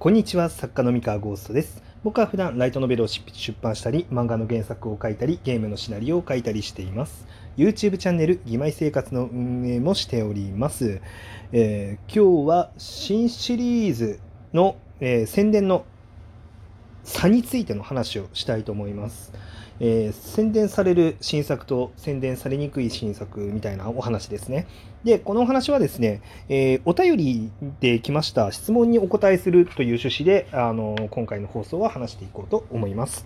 こんにちは、作家の三河ゴーストです。僕は普段ライトノベルを出版したり、漫画の原作を書いたり、ゲームのシナリオを書いたりしています。YouTube チャンネル、義妹生活の運営もしております。えー今日は新シリーズの、えー宣伝の差についての話をしたいと思います。えー宣伝される新作と宣伝されにくい新作みたいなお話ですね。で、このお話はですね、えーお便りで来ました質問にお答えするという趣旨で、あの今回の放送は話していこうと思います。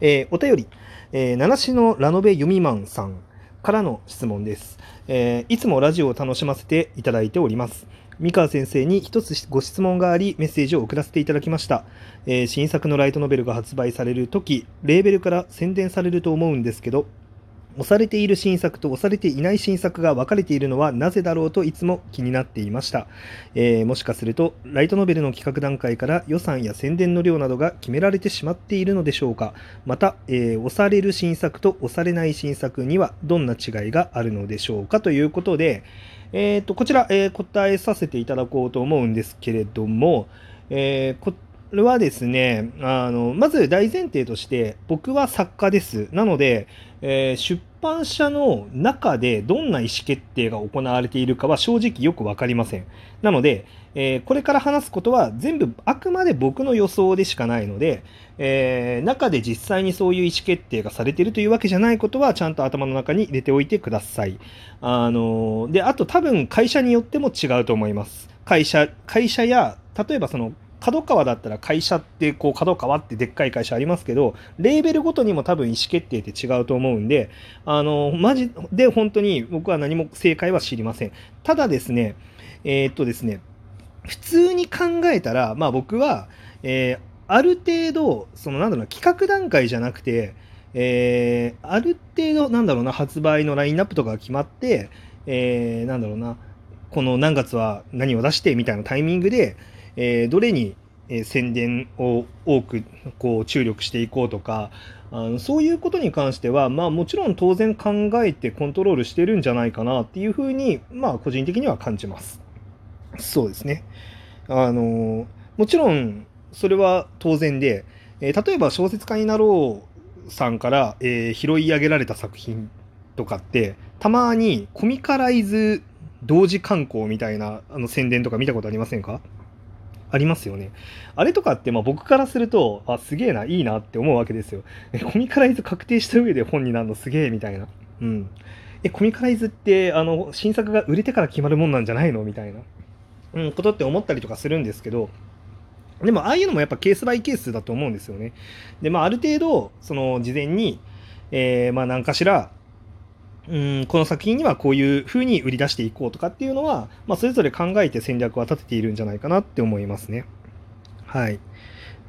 えお便り、えー七種のラノベ読みマンさんからの質問です、えいつもラジオを楽しませていただいております。三川先生に一つご質問があり、メッセージを送らせていただきました。えー新作のライトノベルが発売されるとき、レーベルから宣伝されると思うんですけど、押されている新作と押されていない新作が分かれているのはなぜだろうといつも気になっていました。えーもしかすると、ライトノベルの企画段階から予算や宣伝の量などが決められてしまっているのでしょうか。また、えー押される新作と押されない新作にはどんな違いがあるのでしょうかということで、えーとこちら、えー答えさせていただこうと思うんですけれども、えーこれはですねあのまず大前提として僕は作家ですなので、えー出版社の中でどんな意思決定が行われているかは正直よく分かりません。なので、えーこれから話すことは全部あくまで僕の予想でしかないので、えー中で実際にそういう意思決定がされているというわけじゃないことはちゃんと頭の中に入れておいてください。あのであと多分会社によっても違うと思います。会社会社や例えばその角川だったら会社ってこう角川ってでっかい会社ありますけどレーベルごとにも多分意思決定って違うと思うんであのマジで本当に僕は何も正解は知りません。ただですねえーっとですね普通に考えたらまあ僕は、えーある程度そのなんだろうな企画段階じゃなくてえーある程度なんだろうな発売のラインナップとかが決まって、えーなんだろうなこの何月は何を出してみたいなタイミングで、えーどれに、え宣伝を多くこう注力していこうとかあのそういうことに関しては、まあ、もちろん当然考えてコントロールしてるんじゃないかなっていうふうに、まあ、個人的には感じます。そうですね。あのもちろんそれは当然で、え例えば小説家になろうさんから、えー拾い上げられた作品とかってたまにコミカライズ同時観光みたいなあの宣伝とか見たことありませんか？ありますよね。あれとかってまあ僕からするとあすげえないいなって思うわけですよ。えコミカライズ確定した上で本になるのすげえみたいな。うん。えコミカライズってあの新作が売れてから決まるもんなんじゃないの？みたいな、うん、ことって思ったりとかするんですけどでもああいうのもやっぱケースバイケースだと思うんですよね。でまあある程度その事前に、えーまあ何かしらうんこの作品にはこういう風に売り出していこうとかっていうのは、まあ、それぞれ考えて戦略は立てているんじゃないかなって思いますね。はい。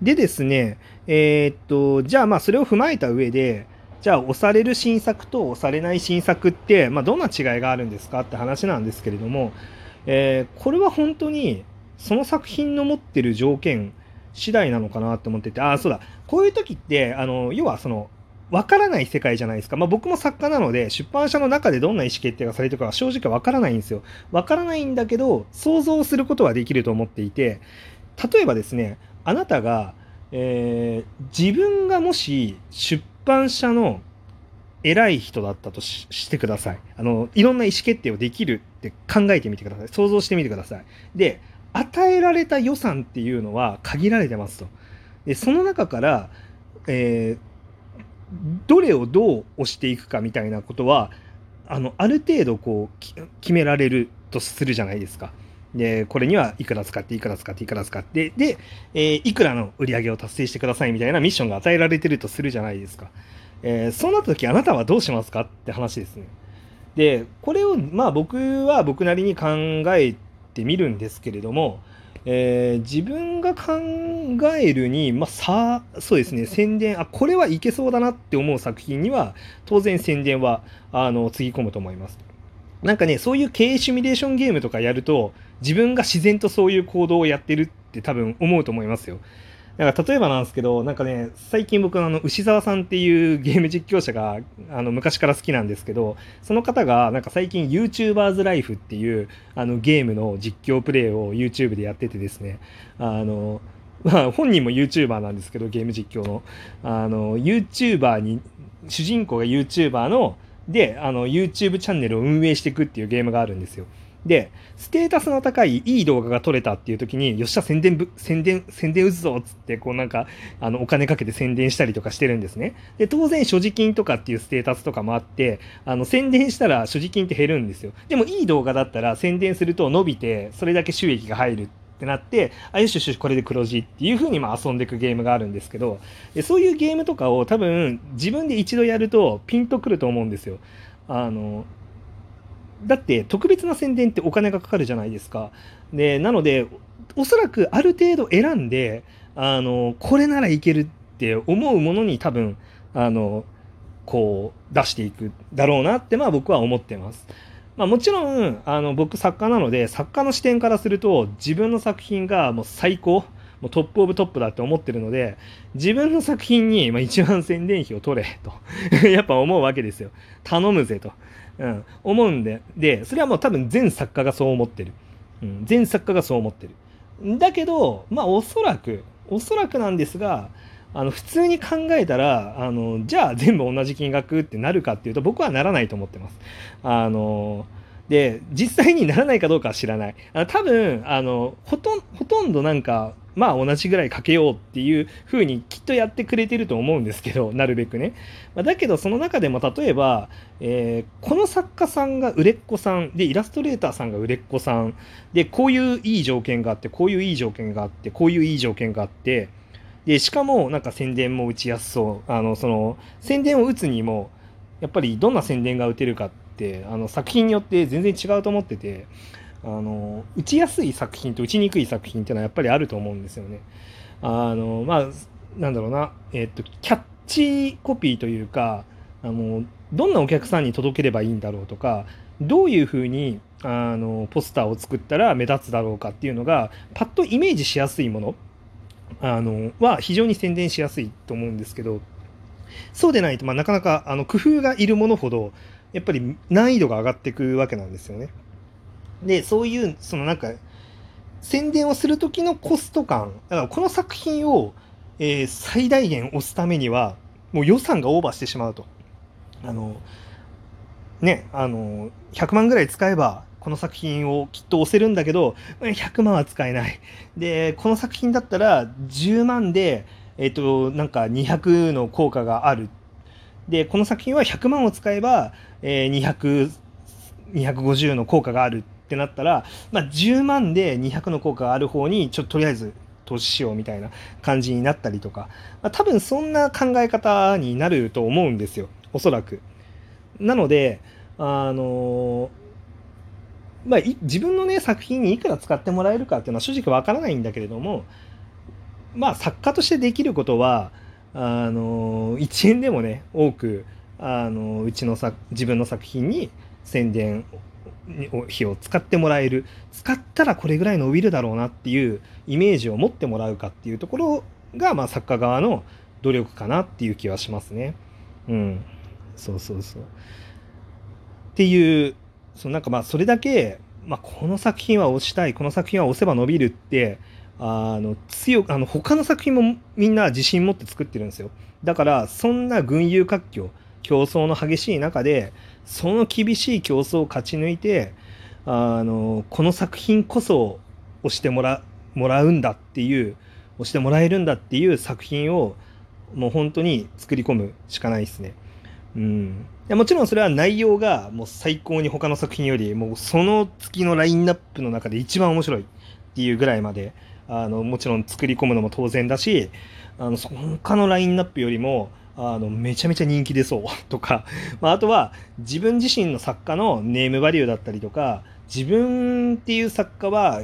でですね、えーっと、じゃあまあそれを踏まえた上で、じゃあ押される新作と押されない新作って、まあ、どんな違いがあるんですかって話なんですけれども、えーこれは本当にその作品の持ってる条件次第なのかなと思ってて、ああ、そうだ、こういう時って、あの、要はその、わからない世界じゃないですか。まあ僕も作家なので、出版社の中でどんな意思決定がされてるかは正直わからないんですよ。わからないんだけど、想像することはできると思っていて、例えばですね、あなたが、えー自分がもし出版社の偉い人だったとしてください。あの、いろんな意思決定をできるって考えてみてください。想像してみてください。で、与えられた予算っていうのは限られてますと。で、その中から、えーどれをどう押していくかみたいなことは、あの、ある程度こう、決められるとするじゃないですか。で、これにはいくら使って、いくら使って、いくら使って、で、えーいくらの売り上げを達成してくださいみたいなミッションが与えられてるとするじゃないですか。えーそうなった時あなたはどうしますかって話ですね。で、これをまあ僕は僕なりに考えてみるんですけれども、えー自分が考えるに、まあ、さそうですね宣伝あこれはいけそうだなって思う作品には当然宣伝はあのつぎ込むと思います。なんかねそういう経営シミュレーションゲームとかやると自分が自然とそういう行動をやってるって多分思うと思いますよ。だか例えばなんですけどなんかね最近僕あの牛沢さんっていう ゲーム実況者があの昔から好きなんですけどその方がなんか最近 YouTubers Life っていうあのゲームの実況プレイを YouTube でやっててですねあのまあ、本人も YouTuber なんですけど、ゲーム実況の。あの、YouTuber に、主人公が YouTuber の、で、あの、YouTube チャンネルを運営していくっていうゲームがあるんですよ。で、ステータスの高いいい動画が撮れたっていう時に、よっしゃ、宣伝部、宣伝、宣伝打つぞっつって、こうなんか、あの、お金かけて宣伝したりとかしてるんですね。で、当然、所持金とかっていうステータスとかもあって、あの、宣伝したら所持金って減るんですよ。でも、いい動画だったら宣伝すると伸びて、それだけ収益が入るってなって、あ、よしよし、これで黒字っていう風にまあ遊んでいくゲームがあるんですけど、でそういうゲームとかを多分、自分で一度やるとピンとくると思うんですよ。あの、だって特別な宣伝ってお金がかかるじゃないですか。で、なので、おそらくある程度選んで、あの、これならいけるって思うものに多分、あの、こう出していくだろうなってまあ僕は思ってます。まあ、もちろんあの僕作家なので作家の視点からすると自分の作品がもう最高もうトップオブトップだって思ってるので自分の作品にまあ一番宣伝費を取れと やっぱ思うわけですよ頼むぜと。うん、思うんで、で、それはもう多分全作家がそう思ってる。うん、全作家がそう思ってる。だけど、まあおそらく、おそらくなんですが、あの普通に考えたらあのじゃあ全部同じ金額ってなるかっていうと僕はならないと思ってます。あので実際にならないかどうかは知らない。あ多分あのほとほとんどなんかまあ同じぐらいかけようっていう風にきっとやってくれてると思うんですけど、なるべくね。まあ、だけどその中でも例えば、えー、この作家さんが売れっ子さん、で、イラストレーターさんが売れっ子さん、で、こういういい条件があって、こういういい条件があって、こういういい条件があって、で、しかもなんか宣伝も打ちやすそう。あの、その、宣伝を打つにも、やっぱりどんな宣伝が打てるかって、あの、作品によって全然違うと思ってて、あの打ちやすい作品と打ちにくい作品っていうのはやっぱりあると思うんですよね。あのまあなんだろうな、えっとキャッチコピーというかあのどんなお客さんに届ければいいんだろうとかどういうふうにあのポスターを作ったら目立つだろうかっていうのがパッとイメージしやすいものあのは非常に宣伝しやすいと思うんですけどそうでないと、まあ、なかなかあの工夫がいるものほどやっぱり難易度が上がっていくわけなんですよね。で、そういう、そのなんか、宣伝をする時のコスト感、だからこの作品を、えー、最大限押すためには、もう予算がオーバーしてしまうと。あの、ね、あの、100万ぐらい使えば、この作品をきっと押せるんだけど、100万は使えない。で、この作品だったら10万で、えっ、と、なんか200の効果がある。で、この作品は100万を使えば、えー、200、250の効果があるってなったら、まあ、10万で200の効果がある方にちょっととりあえず投資しようみたいな感じになったりとか、まあ、多分そんな考え方になると思うんですよおそらく。なのであのまあ、自分のね作品にいくら使ってもらえるかっていうのは正直わからないんだけれどもまあ作家としてできることはあの1円でもね多くあのうちの作自分の作品に宣伝費を使ってもらえる使ったらこれぐらい伸びるだろうなっていうイメージを持ってもらうかっていうところが、まあ、作家側の努力かなっていう気はしますね。うん、そうそうそう。っていうそのなんかまあそれだけ、まあ、この作品は押したいこの作品は押せば伸びるってあの強くあの他の作品もみんな自信持って作ってるんですよ。だからそんな群雄割拠競争の激しい中でその厳しい競争を勝ち抜いてあのこの作品こそ押してもらもらうんだっていう押してもらえるんだっていう作品をもう本当に作り込むしかないですね。うん、もちろんそれは内容がもう最高に他の作品よりもうその月のラインナップの中で一番面白いっていうぐらいまであのもちろん作り込むのも当然だしあの他のラインナップよりもあのめちゃめちゃ人気出そう。とか、まあ、あとは自分自身の作家のネームバリューだったりとか自分っていう作家は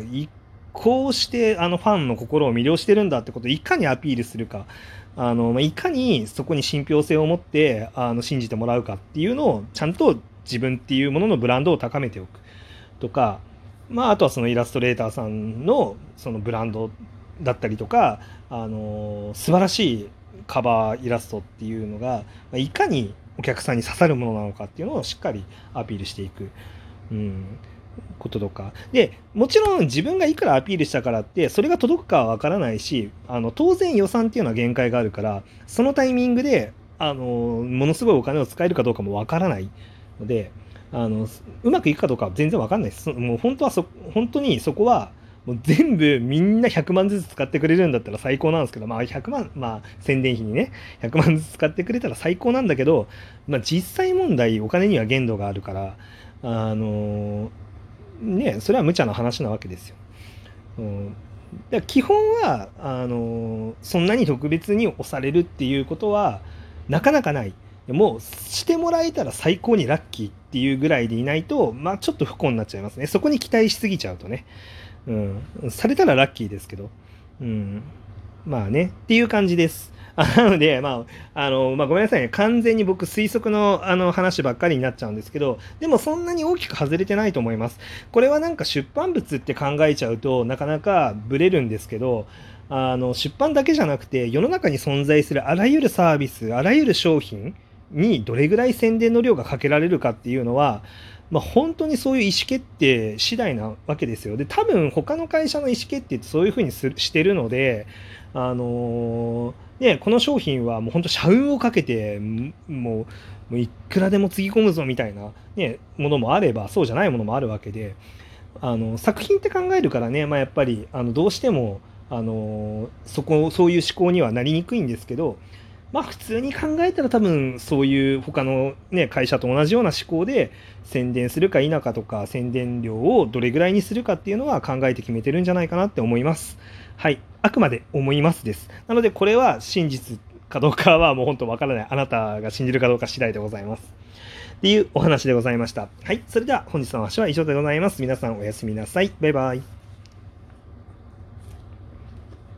こうしてあのファンの心を魅了してるんだってことをいかにアピールするか。あの、まあ、いかにそこに信憑性を持ってあの信じてもらうかっていうのをちゃんと自分っていうもののブランドを高めておく。とか、まあ、あとはそのイラストレーターさんのそのブランドだったりとかあの素晴らしいカバーイラストっていうのがいかにお客さんに刺さるものなのかっていうのをしっかりアピールしていく。うんこととかでもちろん自分がいくらアピールしたからってそれが届くかは分からないしあの当然予算っていうのは限界があるからそのタイミングであのものすごいお金を使えるかどうかも分からないのであのうまくいくかどうかは全然分かんないですもう本当はそ本当にそこはもう全部みんな100万ずつ使ってくれるんだったら最高なんですけど、まあ100万、まあ宣伝費にね、100万ずつ使ってくれたら最高なんだけど、まあ実際問題お金には限度があるから、あのね、それは無茶な話なわけですよ。うん、だ基本はあのそんなに特別に押されるっていうことはなかなかない。もうしてもらえたら最高にラッキーっていうぐらいでいないと、まあちょっと不幸になっちゃいますね。そこに期待しすぎちゃうとね。うん。されたらラッキーですけど。うん。まあね。っていう感じです。なので、まあ、あの、まあ、ごめんなさいね。完全に僕推測のあの話ばっかりになっちゃうんですけど、でもそんなに大きく外れてないと思います。これはなんか出版物って考えちゃうとなかなかブレるんですけど、あの、出版だけじゃなくて世の中に存在するあらゆるサービス、あらゆる商品にどれぐらい宣伝の量がかけられるかっていうのは、まあ、本当にそういう意思決定次第なわけですよ。で、多分他の会社の意思決定ってそういうふうにすしてるので、あのーね、この商品はもう本当社運をかけてもういくらでもつぎ込むぞみたいな、ね、ものもあればそうじゃないものもあるわけであの作品って考えるからね、まあ、やっぱりあのどうしてもあのそこそういう思考にはなりにくいんですけど、まあ、普通に考えたら多分そういう他の、ね、会社と同じような思考で宣伝するか否かとか宣伝量をどれぐらいにするかっていうのは考えて決めてるんじゃないかなって思います。はい。あくまで思いますです。なので、これは真実かどうかはもう本当わからない。あなたが信じるかどうか次第でございます。っていうお話でございました。はい。それでは本日の話は以上でございます。皆さんおやすみなさい。バイバイ。